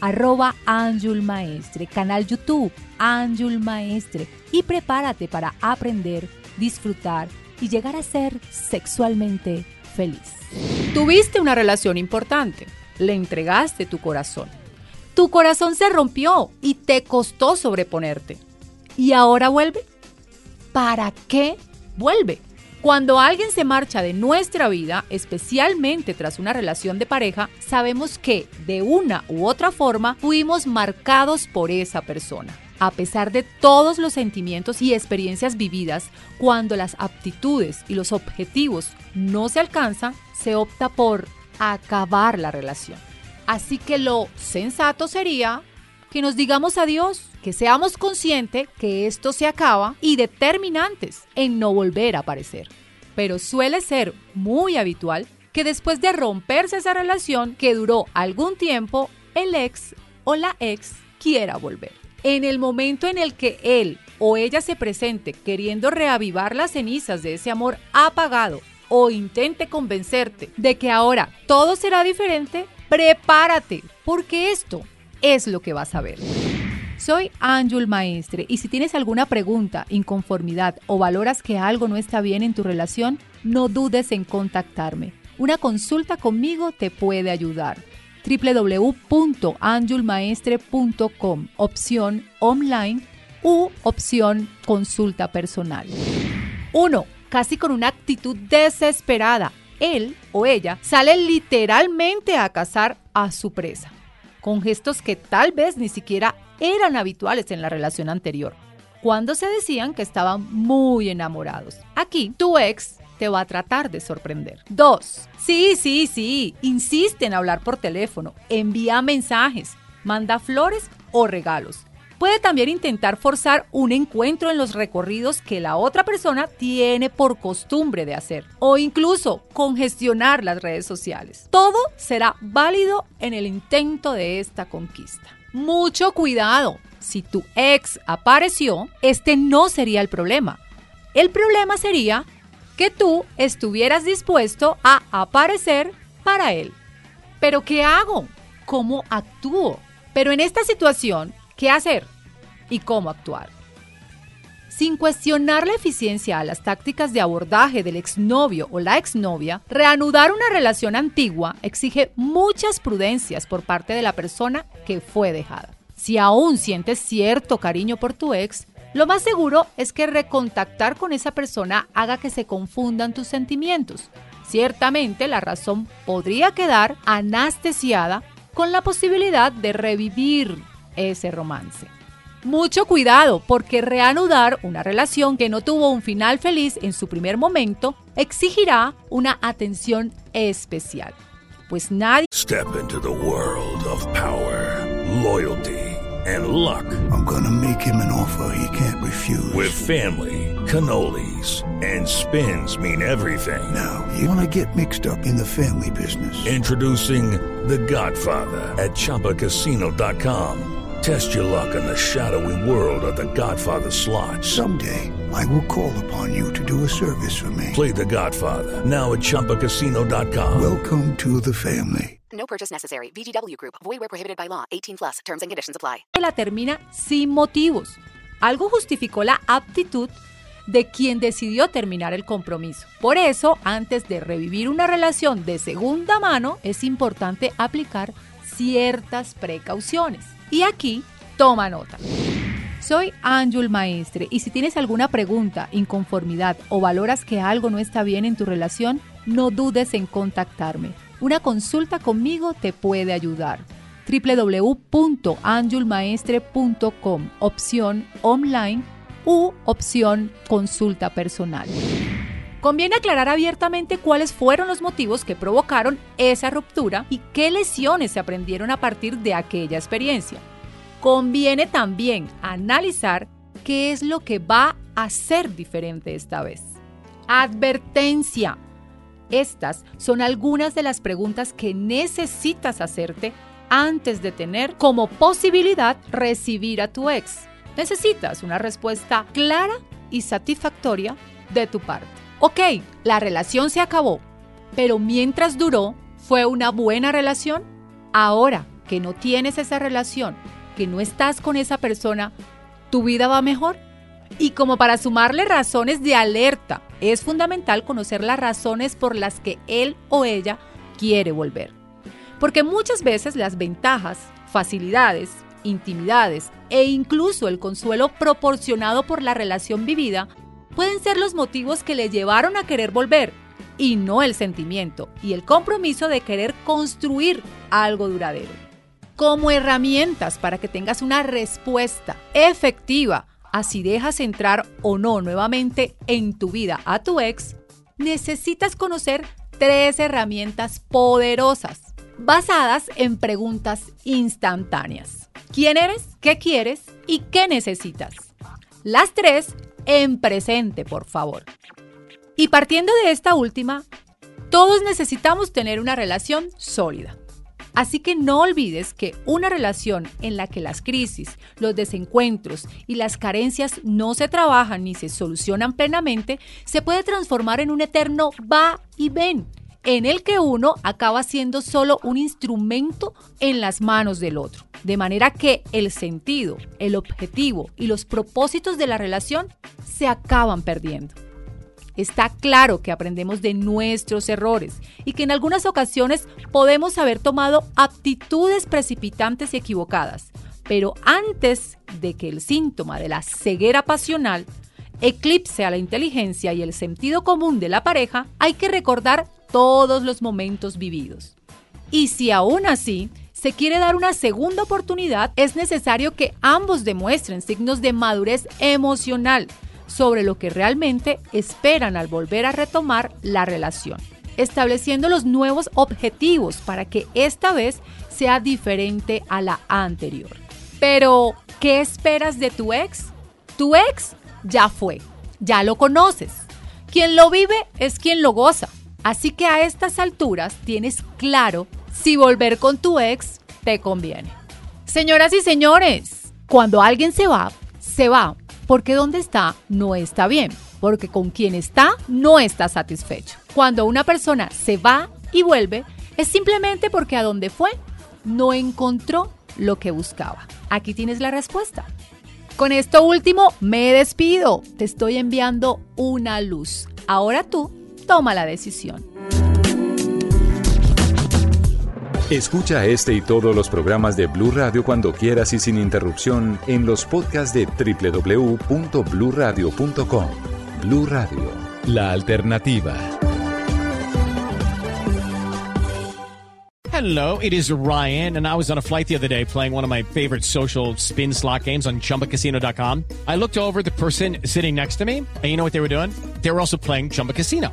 arroba Anjul Maestre, canal YouTube Anjul Maestre y prepárate para aprender, disfrutar y llegar a ser sexualmente feliz. Tuviste una relación importante, le entregaste tu corazón. Tu corazón se rompió y te costó sobreponerte. ¿Y ahora vuelve? ¿Para qué vuelve? Cuando alguien se marcha de nuestra vida, especialmente tras una relación de pareja, sabemos que de una u otra forma fuimos marcados por esa persona. A pesar de todos los sentimientos y experiencias vividas, cuando las aptitudes y los objetivos no se alcanzan, se opta por acabar la relación. Así que lo sensato sería que nos digamos adiós, que seamos conscientes que esto se acaba y determinantes en no volver a aparecer. Pero suele ser muy habitual que después de romperse esa relación que duró algún tiempo, el ex o la ex quiera volver. En el momento en el que él o ella se presente queriendo reavivar las cenizas de ese amor apagado o intente convencerte de que ahora todo será diferente, prepárate, porque esto es lo que vas a ver. Soy Anjul Maestre y si tienes alguna pregunta, inconformidad o valoras que algo no está bien en tu relación, no dudes en contactarme. Una consulta conmigo te puede ayudar. www.anjulmaestre.com, opción online u opción consulta personal. 1. Casi con una actitud desesperada, él o ella sale literalmente a cazar a su presa con gestos que tal vez ni siquiera eran habituales en la relación anterior, cuando se decían que estaban muy enamorados. Aquí, tu ex te va a tratar de sorprender. 2. Sí, sí, sí, insiste en hablar por teléfono, envía mensajes, manda flores o regalos. Puede también intentar forzar un encuentro en los recorridos que la otra persona tiene por costumbre de hacer o incluso congestionar las redes sociales. Todo será válido en el intento de esta conquista. Mucho cuidado, si tu ex apareció, este no sería el problema. El problema sería que tú estuvieras dispuesto a aparecer para él. Pero ¿qué hago? ¿Cómo actúo? Pero en esta situación, ¿Qué hacer y cómo actuar? Sin cuestionar la eficiencia a las tácticas de abordaje del exnovio o la exnovia, reanudar una relación antigua exige muchas prudencias por parte de la persona que fue dejada. Si aún sientes cierto cariño por tu ex, lo más seguro es que recontactar con esa persona haga que se confundan tus sentimientos. Ciertamente la razón podría quedar anestesiada con la posibilidad de revivir ese romance. Mucho cuidado porque reanudar una relación que no tuvo un final feliz en su primer momento exigirá una atención especial. Pues nadie Step into the world of power, loyalty and luck. I'm gonna make him an offer he can't refuse. With family, cannolis and spins mean everything. Now, you wanna get mixed up in the family business. Introducing The Godfather at ChumbaCasino.com. Test your luck in the shadowy world of The Godfather slot. Someday, I will call upon you to do a service for me. Play The Godfather now at ChumbaCasino.com. Welcome to the family. No purchase necessary. VGW Group. Void where prohibited by law. 18 plus. Terms and conditions apply. la termina sin motivos. Algo justificó la aptitud de quien decidió terminar el compromiso. Por eso, antes de revivir una relación de segunda mano, es importante aplicar ciertas precauciones. Y aquí, toma nota. Soy Ángel Maestre y si tienes alguna pregunta, inconformidad o valoras que algo no está bien en tu relación, no dudes en contactarme. Una consulta conmigo te puede ayudar www.anjulmaestre.com, opción online u opción consulta personal. Conviene aclarar abiertamente cuáles fueron los motivos que provocaron esa ruptura y qué lesiones se aprendieron a partir de aquella experiencia. Conviene también analizar qué es lo que va a ser diferente esta vez. Advertencia. Estas son algunas de las preguntas que necesitas hacerte antes de tener como posibilidad recibir a tu ex. Necesitas una respuesta clara y satisfactoria de tu parte. Ok, la relación se acabó, pero mientras duró, ¿fue una buena relación? Ahora que no tienes esa relación, que no estás con esa persona, ¿tu vida va mejor? Y como para sumarle razones de alerta, es fundamental conocer las razones por las que él o ella quiere volver. Porque muchas veces las ventajas, facilidades, intimidades e incluso el consuelo proporcionado por la relación vivida pueden ser los motivos que le llevaron a querer volver y no el sentimiento y el compromiso de querer construir algo duradero. Como herramientas para que tengas una respuesta efectiva a si dejas entrar o no nuevamente en tu vida a tu ex, necesitas conocer tres herramientas poderosas basadas en preguntas instantáneas. ¿Quién eres? ¿Qué quieres? ¿Y qué necesitas? Las tres en presente, por favor. Y partiendo de esta última, todos necesitamos tener una relación sólida. Así que no olvides que una relación en la que las crisis, los desencuentros y las carencias no se trabajan ni se solucionan plenamente, se puede transformar en un eterno va y ven, en el que uno acaba siendo solo un instrumento en las manos del otro. De manera que el sentido, el objetivo y los propósitos de la relación se acaban perdiendo. Está claro que aprendemos de nuestros errores y que en algunas ocasiones podemos haber tomado aptitudes precipitantes y equivocadas. Pero antes de que el síntoma de la ceguera pasional eclipse a la inteligencia y el sentido común de la pareja, hay que recordar todos los momentos vividos. Y si aún así se quiere dar una segunda oportunidad, es necesario que ambos demuestren signos de madurez emocional sobre lo que realmente esperan al volver a retomar la relación, estableciendo los nuevos objetivos para que esta vez sea diferente a la anterior. Pero, ¿qué esperas de tu ex? Tu ex ya fue, ya lo conoces. Quien lo vive es quien lo goza. Así que a estas alturas tienes claro si volver con tu ex te conviene. Señoras y señores, cuando alguien se va, se va porque donde está no está bien, porque con quien está no está satisfecho. Cuando una persona se va y vuelve, es simplemente porque a donde fue no encontró lo que buscaba. Aquí tienes la respuesta. Con esto último me despido. Te estoy enviando una luz. Ahora tú toma la decisión. Escucha este y todos los programas de Blue Radio cuando quieras y sin interrupción en los podcasts de www.bluradio.com. Blue Radio, la alternativa. Hello, it is Ryan, and I was on a flight the other day playing one of my favorite social spin slot games on chumbacasino.com. I looked over the person sitting next to me, and you know what they were doing? They were also playing Chumba Casino.